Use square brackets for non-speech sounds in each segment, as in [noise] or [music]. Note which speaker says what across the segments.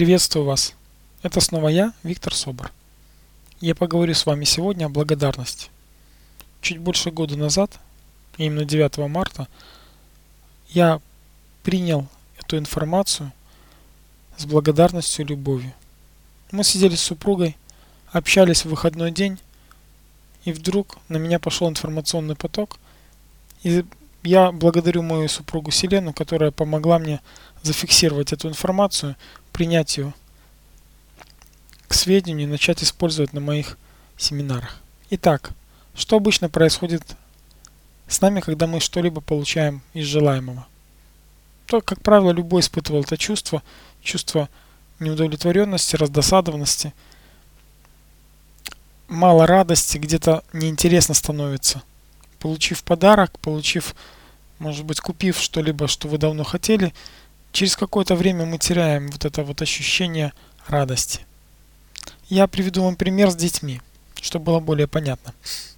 Speaker 1: Приветствую вас. Это снова я, Виктор Собор. Я поговорю с вами сегодня о благодарности. Чуть больше года назад, именно 9 марта, я принял эту информацию с благодарностью и любовью. Мы сидели с супругой, общались в выходной день, и вдруг на меня пошел информационный поток, и я благодарю мою супругу Селену, которая помогла мне зафиксировать эту информацию, принять ее к сведению и начать использовать на моих семинарах. Итак, что обычно происходит с нами, когда мы что-либо получаем из желаемого? То, как правило, любой испытывал это чувство, чувство неудовлетворенности, раздосадованности, мало радости, где-то неинтересно становится. Получив подарок, получив, может быть, купив что-либо, что вы давно хотели, через какое-то время мы теряем вот это вот ощущение радости. Я приведу вам пример с детьми, чтобы было более понятно.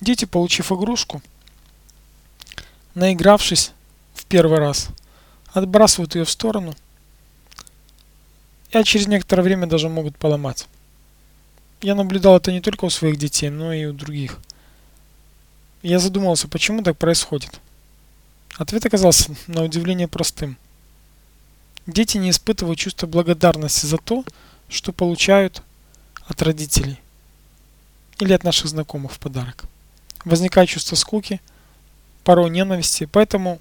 Speaker 1: Дети, получив игрушку, наигравшись в первый раз, отбрасывают ее в сторону, а через некоторое время даже могут поломать. Я наблюдал это не только у своих детей, но и у других. Я задумался, почему так происходит. Ответ оказался на удивление простым. Дети не испытывают чувство благодарности за то, что получают от родителей или от наших знакомых в подарок. Возникает чувство скуки, порой ненависти, поэтому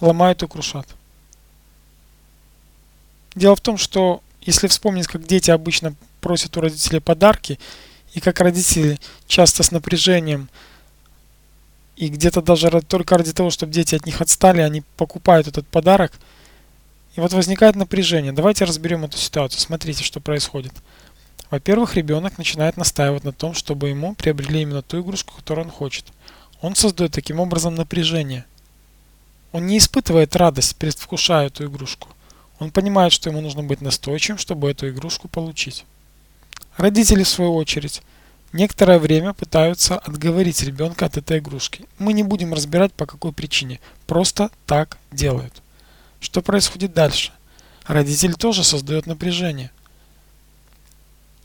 Speaker 1: ломают и крушат. Дело в том, что если вспомнить, как дети обычно просят у родителей подарки, и как родители часто с напряжением и где-то даже только ради того, чтобы дети от них отстали, они покупают этот подарок. И вот возникает напряжение. Давайте разберем эту ситуацию. Смотрите, что происходит. Во-первых, ребенок начинает настаивать на том, чтобы ему приобрели именно ту игрушку, которую он хочет. Он создает таким образом напряжение. Он не испытывает радость, предвкушая эту игрушку. Он понимает, что ему нужно быть настойчивым, чтобы эту игрушку получить. Родители, в свою очередь, некоторое время пытаются отговорить ребенка от этой игрушки. Мы не будем разбирать по какой причине, просто так делают. Что происходит дальше? Родитель тоже создает напряжение.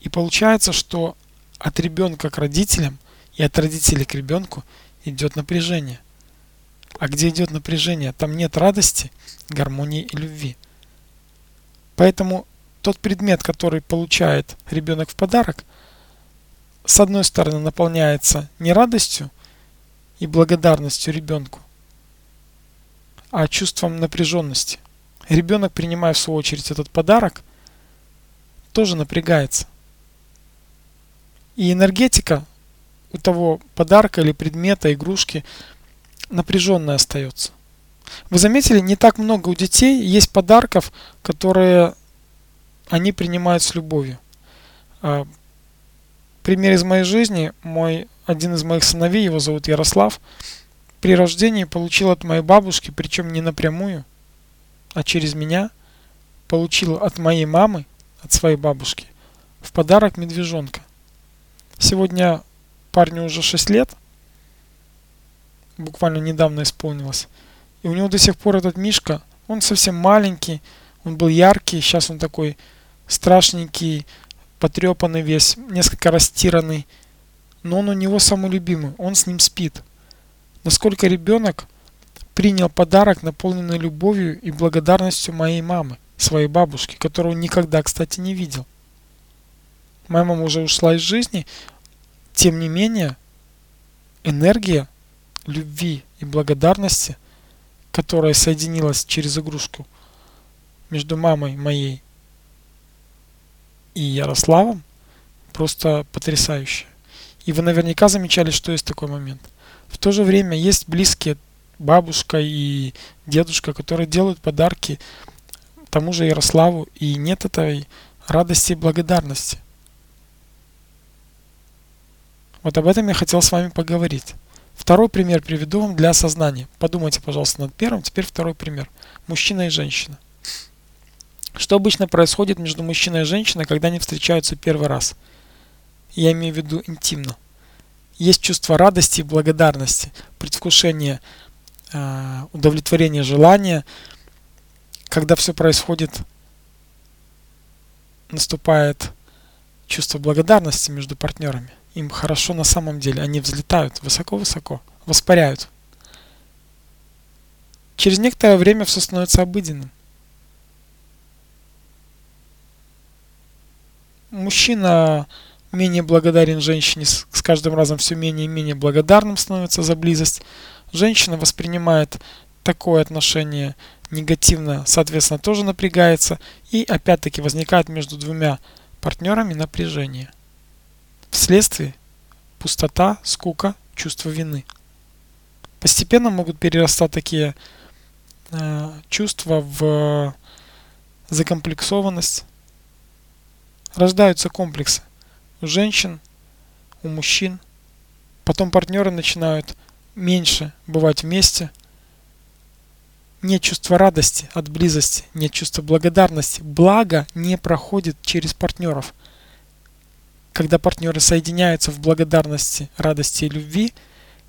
Speaker 1: И получается, что от ребенка к родителям и от родителей к ребенку идет напряжение. А где идет напряжение, там нет радости, гармонии и любви. Поэтому тот предмет, который получает ребенок в подарок, с одной стороны наполняется не радостью и благодарностью ребенку, а чувством напряженности. Ребенок, принимая в свою очередь этот подарок, тоже напрягается. И энергетика у того подарка или предмета, игрушки напряженная остается. Вы заметили, не так много у детей есть подарков, которые они принимают с любовью. Пример из моей жизни. Мой, один из моих сыновей, его зовут Ярослав, при рождении получил от моей бабушки, причем не напрямую, а через меня, получил от моей мамы, от своей бабушки, в подарок медвежонка. Сегодня парню уже 6 лет, буквально недавно исполнилось. И у него до сих пор этот мишка, он совсем маленький, он был яркий, сейчас он такой страшненький, потрепанный весь, несколько растиранный. Но он у него самый любимый, он с ним спит. Насколько ребенок принял подарок, наполненный любовью и благодарностью моей мамы, своей бабушки, которую никогда, кстати, не видел. Моя мама уже ушла из жизни, тем не менее, энергия любви и благодарности, которая соединилась через игрушку между мамой моей и Ярославом, просто потрясающая. И вы наверняка замечали, что есть такой момент. В то же время есть близкие бабушка и дедушка, которые делают подарки тому же Ярославу, и нет этой радости и благодарности. Вот об этом я хотел с вами поговорить. Второй пример приведу вам для осознания. Подумайте, пожалуйста, над первым. Теперь второй пример. Мужчина и женщина. Что обычно происходит между мужчиной и женщиной, когда они встречаются первый раз? Я имею в виду интимно. Есть чувство радости и благодарности, предвкушение, э, удовлетворение желания, когда все происходит наступает чувство благодарности между партнерами. Им хорошо на самом деле, они взлетают высоко-высоко, воспаряют. Через некоторое время все становится обыденным. Мужчина менее благодарен женщине, с каждым разом все менее и менее благодарным становится за близость. Женщина воспринимает такое отношение негативно, соответственно, тоже напрягается. И опять-таки возникает между двумя партнерами напряжение. Вследствие пустота, скука, чувство вины. Постепенно могут перерастать такие э, чувства в закомплексованность. Рождаются комплексы у женщин, у мужчин. Потом партнеры начинают меньше бывать вместе. Нет чувства радости от близости, нет чувства благодарности. Благо не проходит через партнеров. Когда партнеры соединяются в благодарности, радости и любви,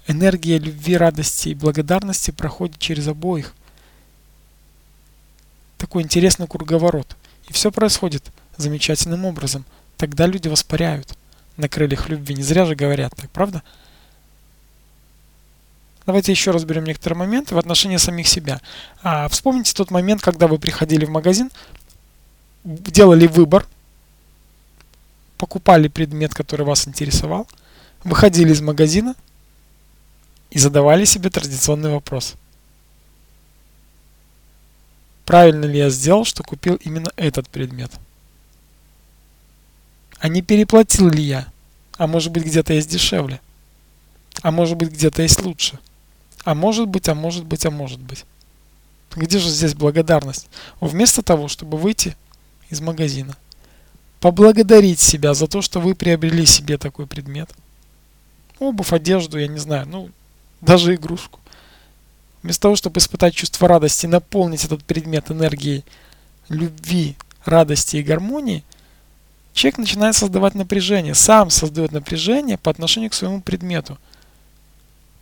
Speaker 1: энергия любви, радости и благодарности проходит через обоих. Такой интересный круговорот. И все происходит замечательным образом. Тогда люди воспаряют на крыльях любви. Не зря же говорят так, правда? Давайте еще разберем некоторые моменты в отношении самих себя. А, вспомните тот момент, когда вы приходили в магазин, делали выбор, покупали предмет, который вас интересовал, выходили из магазина и задавали себе традиционный вопрос. Правильно ли я сделал, что купил именно этот предмет? А не переплатил ли я? А может быть где-то есть дешевле? А может быть где-то есть лучше? А может быть, а может быть, а может быть. Где же здесь благодарность? Вместо того, чтобы выйти из магазина, поблагодарить себя за то, что вы приобрели себе такой предмет. Обувь, одежду, я не знаю, ну, даже игрушку. Вместо того, чтобы испытать чувство радости, наполнить этот предмет энергией любви, радости и гармонии, человек начинает создавать напряжение, сам создает напряжение по отношению к своему предмету –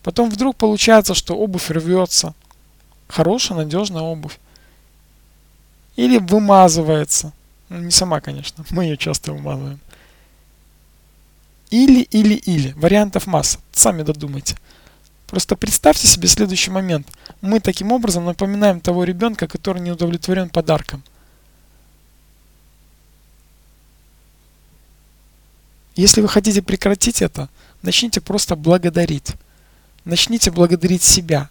Speaker 1: Потом вдруг получается, что обувь рвется. Хорошая, надежная обувь. Или вымазывается. Ну, не сама, конечно. [laughs] Мы ее часто вымазываем. Или, или, или. Вариантов масса. Сами додумайте. Просто представьте себе следующий момент. Мы таким образом напоминаем того ребенка, который не удовлетворен подарком. Если вы хотите прекратить это, начните просто благодарить начните благодарить себя.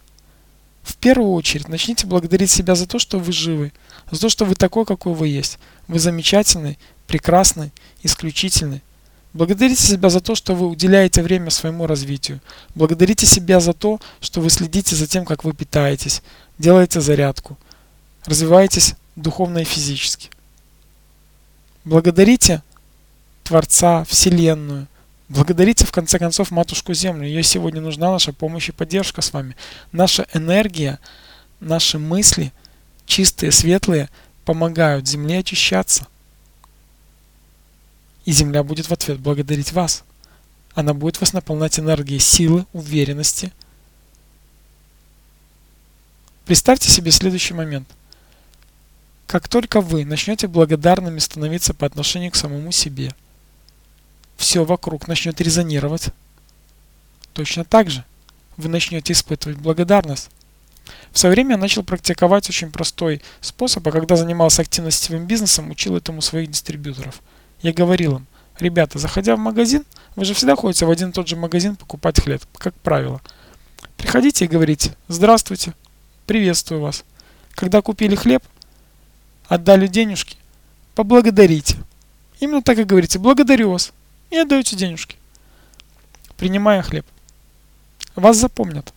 Speaker 1: В первую очередь начните благодарить себя за то, что вы живы, за то, что вы такой, какой вы есть. Вы замечательный, прекрасный, исключительный. Благодарите себя за то, что вы уделяете время своему развитию. Благодарите себя за то, что вы следите за тем, как вы питаетесь, делаете зарядку, развиваетесь духовно и физически. Благодарите Творца, Вселенную, Благодарите в конце концов Матушку Землю. Ей сегодня нужна наша помощь и поддержка с вами. Наша энергия, наши мысли, чистые, светлые, помогают Земле очищаться. И Земля будет в ответ благодарить вас. Она будет вас наполнять энергией силы, уверенности. Представьте себе следующий момент. Как только вы начнете благодарными становиться по отношению к самому себе – все вокруг начнет резонировать, точно так же вы начнете испытывать благодарность. В свое время я начал практиковать очень простой способ, а когда занимался активно бизнесом, учил этому своих дистрибьюторов. Я говорил им, ребята, заходя в магазин, вы же всегда ходите в один и тот же магазин покупать хлеб, как правило. Приходите и говорите, здравствуйте, приветствую вас. Когда купили хлеб, отдали денежки, поблагодарите. Именно так и говорите, благодарю вас и отдаете денежки, принимая хлеб. Вас запомнят.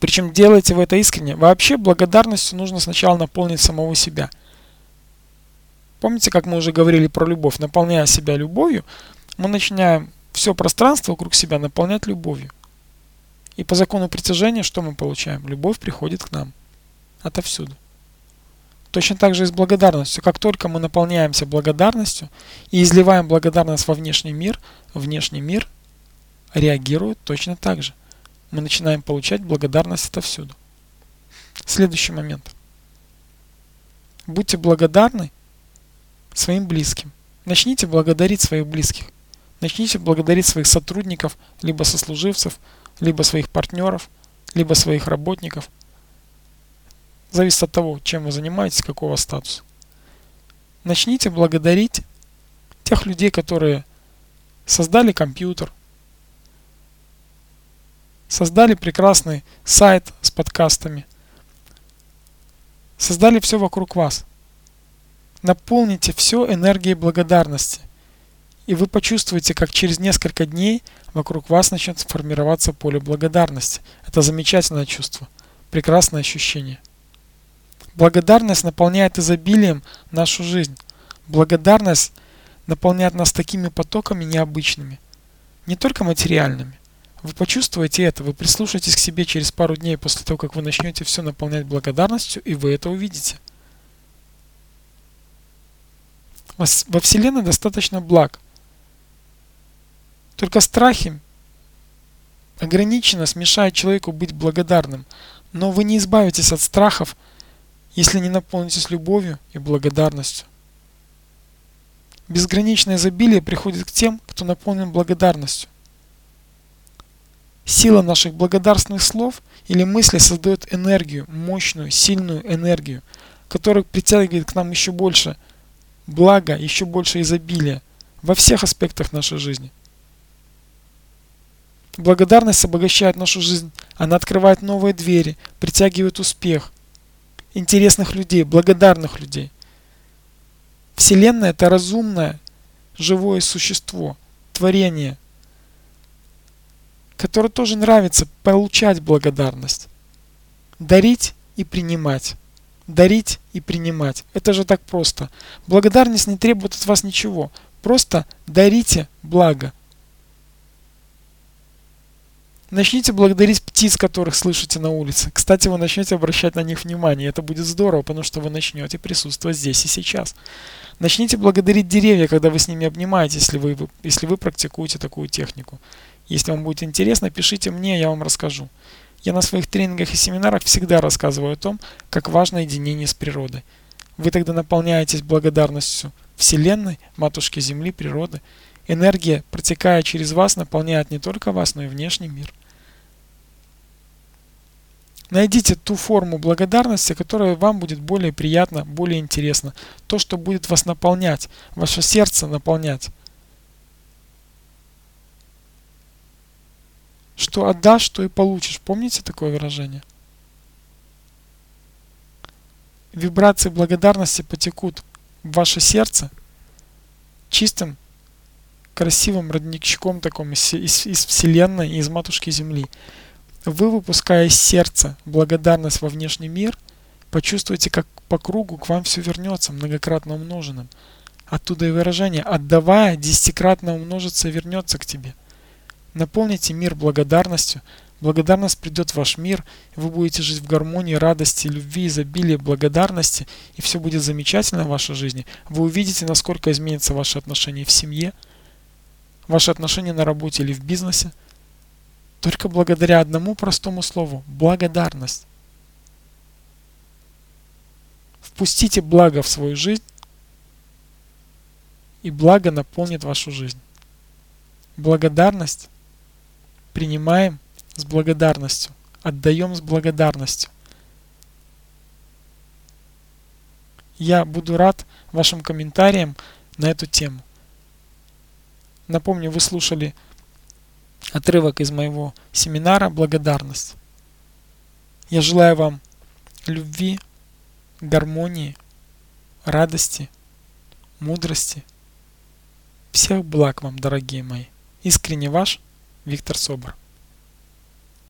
Speaker 1: Причем делайте вы это искренне. Вообще благодарностью нужно сначала наполнить самого себя. Помните, как мы уже говорили про любовь? Наполняя себя любовью, мы начинаем все пространство вокруг себя наполнять любовью. И по закону притяжения что мы получаем? Любовь приходит к нам отовсюду. Точно так же и с благодарностью. Как только мы наполняемся благодарностью и изливаем благодарность во внешний мир, внешний мир реагирует точно так же. Мы начинаем получать благодарность отовсюду. Следующий момент. Будьте благодарны своим близким. Начните благодарить своих близких. Начните благодарить своих сотрудников, либо сослуживцев, либо своих партнеров, либо своих работников. Зависит от того, чем вы занимаетесь, какого статуса. Начните благодарить тех людей, которые создали компьютер, создали прекрасный сайт с подкастами, создали все вокруг вас. Наполните все энергией благодарности. И вы почувствуете, как через несколько дней вокруг вас начнет формироваться поле благодарности. Это замечательное чувство, прекрасное ощущение. Благодарность наполняет изобилием нашу жизнь. Благодарность наполняет нас такими потоками необычными, не только материальными. Вы почувствуете это, вы прислушаетесь к себе через пару дней после того, как вы начнете все наполнять благодарностью, и вы это увидите. Во Вселенной достаточно благ. Только страхи ограниченно смешают человеку быть благодарным. Но вы не избавитесь от страхов, если не наполнитесь любовью и благодарностью. Безграничное изобилие приходит к тем, кто наполнен благодарностью. Сила наших благодарственных слов или мыслей создает энергию, мощную, сильную энергию, которая притягивает к нам еще больше блага, еще больше изобилия во всех аспектах нашей жизни. Благодарность обогащает нашу жизнь, она открывает новые двери, притягивает успех, интересных людей, благодарных людей. Вселенная – это разумное, живое существо, творение, которое тоже нравится получать благодарность. Дарить и принимать. Дарить и принимать. Это же так просто. Благодарность не требует от вас ничего. Просто дарите благо. Начните благодарить птиц, которых слышите на улице. Кстати, вы начнете обращать на них внимание. Это будет здорово, потому что вы начнете присутствовать здесь и сейчас. Начните благодарить деревья, когда вы с ними обнимаетесь, если вы, если вы практикуете такую технику. Если вам будет интересно, пишите мне, я вам расскажу. Я на своих тренингах и семинарах всегда рассказываю о том, как важно единение с природой. Вы тогда наполняетесь благодарностью Вселенной, Матушки Земли, природы. Энергия, протекая через вас, наполняет не только вас, но и внешний мир. Найдите ту форму благодарности, которая вам будет более приятна, более интересна. То, что будет вас наполнять, ваше сердце наполнять. Что отдашь, то и получишь. Помните такое выражение? Вибрации благодарности потекут в ваше сердце чистым, красивым родничком таком из, из, из Вселенной, из Матушки Земли. Вы, выпуская из сердца благодарность во внешний мир, почувствуете, как по кругу к вам все вернется многократно умноженным. Оттуда и выражение «отдавая, десятикратно умножится и вернется к тебе». Наполните мир благодарностью. Благодарность придет в ваш мир, и вы будете жить в гармонии, радости, любви, изобилии, благодарности, и все будет замечательно в вашей жизни. Вы увидите, насколько изменятся ваши отношения в семье, ваши отношения на работе или в бизнесе – только благодаря одному простому слову – благодарность. Впустите благо в свою жизнь, и благо наполнит вашу жизнь. Благодарность принимаем с благодарностью, отдаем с благодарностью. Я буду рад вашим комментариям на эту тему. Напомню, вы слушали отрывок из моего семинара «Благодарность». Я желаю вам любви, гармонии, радости, мудрости. Всех благ вам, дорогие мои. Искренне ваш Виктор Собор.